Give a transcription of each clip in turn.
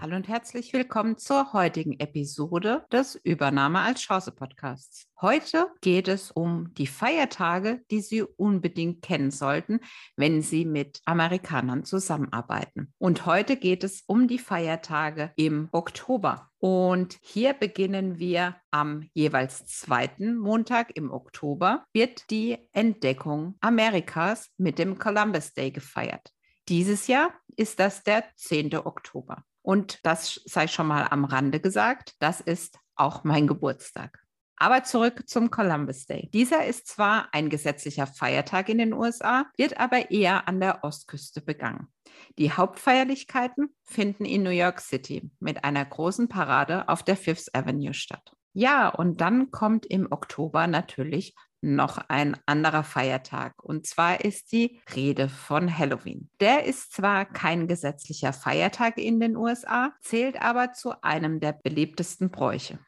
Hallo und herzlich willkommen zur heutigen Episode des Übernahme als Chance Podcasts. Heute geht es um die Feiertage, die Sie unbedingt kennen sollten, wenn Sie mit Amerikanern zusammenarbeiten. Und heute geht es um die Feiertage im Oktober. Und hier beginnen wir am jeweils zweiten Montag im Oktober, wird die Entdeckung Amerikas mit dem Columbus Day gefeiert. Dieses Jahr ist das der 10. Oktober. Und das sei schon mal am Rande gesagt, das ist auch mein Geburtstag. Aber zurück zum Columbus Day. Dieser ist zwar ein gesetzlicher Feiertag in den USA, wird aber eher an der Ostküste begangen. Die Hauptfeierlichkeiten finden in New York City mit einer großen Parade auf der Fifth Avenue statt. Ja, und dann kommt im Oktober natürlich noch ein anderer Feiertag. Und zwar ist die Rede von Halloween. Der ist zwar kein gesetzlicher Feiertag in den USA, zählt aber zu einem der beliebtesten Bräuche.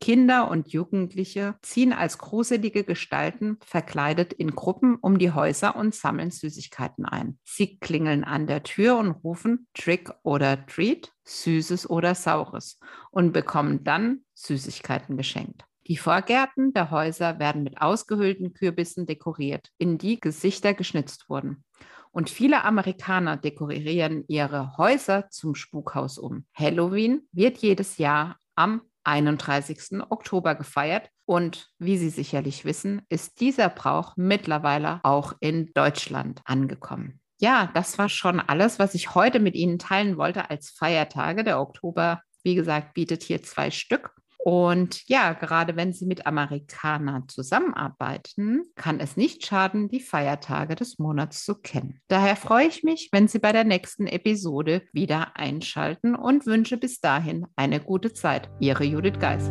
Kinder und Jugendliche ziehen als gruselige Gestalten verkleidet in Gruppen um die Häuser und sammeln Süßigkeiten ein. Sie klingeln an der Tür und rufen Trick oder Treat, Süßes oder Saures und bekommen dann Süßigkeiten geschenkt. Die Vorgärten der Häuser werden mit ausgehöhlten Kürbissen dekoriert, in die Gesichter geschnitzt wurden. Und viele Amerikaner dekorieren ihre Häuser zum Spukhaus um. Halloween wird jedes Jahr am 31. Oktober gefeiert. Und wie Sie sicherlich wissen, ist dieser Brauch mittlerweile auch in Deutschland angekommen. Ja, das war schon alles, was ich heute mit Ihnen teilen wollte als Feiertage. Der Oktober, wie gesagt, bietet hier zwei Stück. Und ja, gerade wenn Sie mit Amerikanern zusammenarbeiten, kann es nicht schaden, die Feiertage des Monats zu kennen. Daher freue ich mich, wenn Sie bei der nächsten Episode wieder einschalten und wünsche bis dahin eine gute Zeit. Ihre Judith Geis.